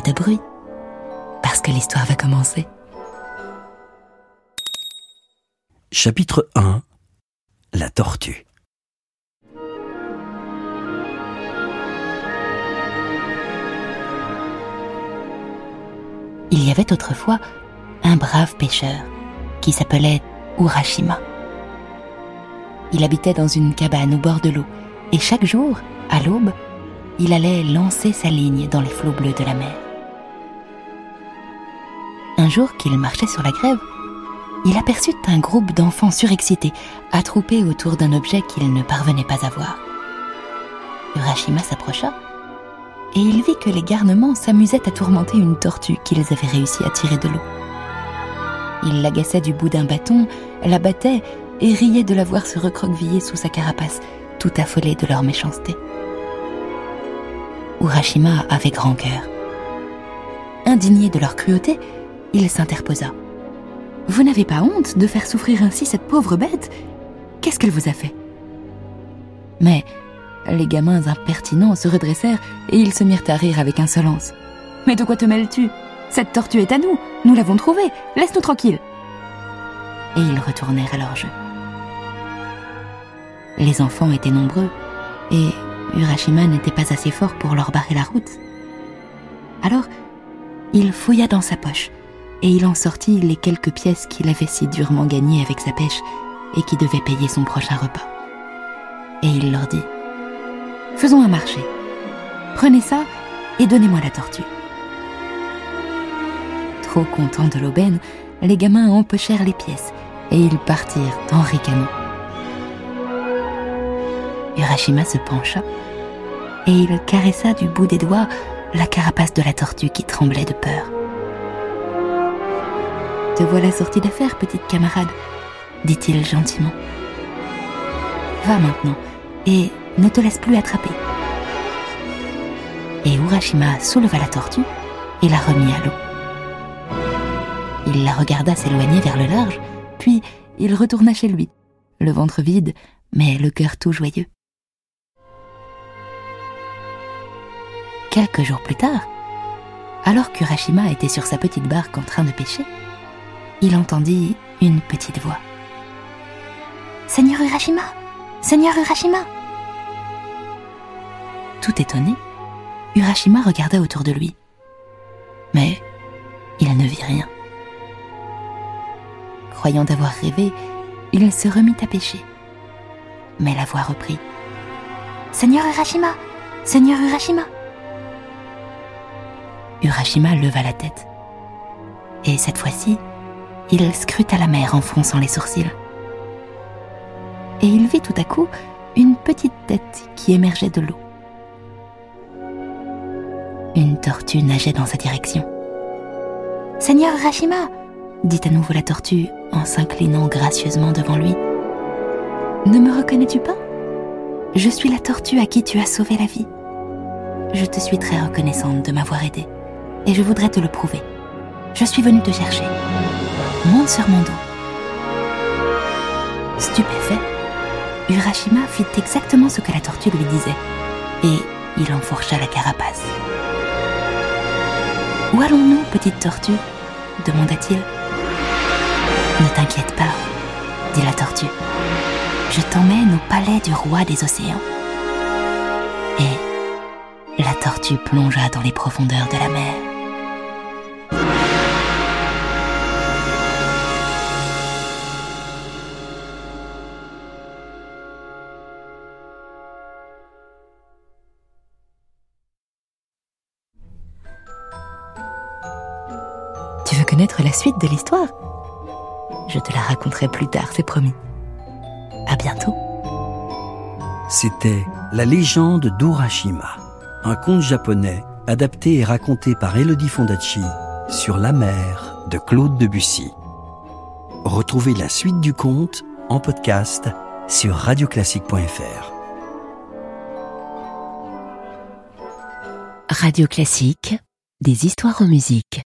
plus de bruit, parce que l'histoire va commencer. Chapitre 1 La tortue. Il y avait autrefois un brave pêcheur qui s'appelait Urashima. Il habitait dans une cabane au bord de l'eau et chaque jour, à l'aube, il allait lancer sa ligne dans les flots bleus de la mer. Un jour qu'il marchait sur la grève, il aperçut un groupe d'enfants surexcités attroupés autour d'un objet qu'il ne parvenait pas à voir. Urashima s'approcha et il vit que les garnements s'amusaient à tourmenter une tortue qu'ils avaient réussi à tirer de l'eau. Il l'agaçait du bout d'un bâton, la battait et riait de la voir se recroqueviller sous sa carapace, tout affolé de leur méchanceté. Urashima avait grand cœur. Indigné de leur cruauté, il s'interposa. Vous n'avez pas honte de faire souffrir ainsi cette pauvre bête? Qu'est-ce qu'elle vous a fait? Mais les gamins impertinents se redressèrent et ils se mirent à rire avec insolence. Mais de quoi te mêles-tu? Cette tortue est à nous, nous l'avons trouvée, laisse-nous tranquille. Et ils retournèrent à leur jeu. Les enfants étaient nombreux et Urashima n'était pas assez fort pour leur barrer la route. Alors, il fouilla dans sa poche et il en sortit les quelques pièces qu'il avait si durement gagnées avec sa pêche et qui devaient payer son prochain repas. Et il leur dit Faisons un marché. Prenez ça et donnez-moi la tortue. Trop contents de l'aubaine, les gamins empochèrent les pièces et ils partirent en ricanant. Urashima se pencha et il caressa du bout des doigts la carapace de la tortue qui tremblait de peur. Te voilà sortie d'affaire, petite camarade, dit-il gentiment. Va maintenant et ne te laisse plus attraper. Et Urashima souleva la tortue et la remit à l'eau. Il la regarda s'éloigner vers le large, puis il retourna chez lui, le ventre vide, mais le cœur tout joyeux. Quelques jours plus tard, alors qu'Urashima était sur sa petite barque en train de pêcher, il entendit une petite voix. Seigneur Urashima Seigneur Urashima Tout étonné, Urashima regarda autour de lui. Mais il ne vit rien. Croyant d'avoir rêvé, il se remit à pêcher. Mais la voix reprit. Seigneur Urashima Seigneur Urashima Urashima leva la tête. Et cette fois-ci, il scruta la mer en fronçant les sourcils. Et il vit tout à coup une petite tête qui émergeait de l'eau. Une tortue nageait dans sa direction. Seigneur Urashima dit à nouveau la tortue en s'inclinant gracieusement devant lui. Ne me reconnais-tu pas? Je suis la tortue à qui tu as sauvé la vie. Je te suis très reconnaissante de m'avoir aidée et je voudrais te le prouver. Je suis venue te chercher. Monte sur mon dos. Stupéfait, Urashima fit exactement ce que la tortue lui disait, et il enfourcha la carapace. Où allons-nous, petite tortue? demanda-t-il. Ne t'inquiète pas, dit la tortue. Je t'emmène au palais du roi des océans. Et la tortue plongea dans les profondeurs de la mer. Tu veux connaître la suite de l'histoire Je te la raconterai plus tard, c'est promis. À bientôt. C'était La légende d'Urashima, un conte japonais adapté et raconté par Elodie Fondacci sur La mer de Claude Debussy. Retrouvez la suite du conte en podcast sur radioclassique.fr. Radio Classique, des histoires en musique.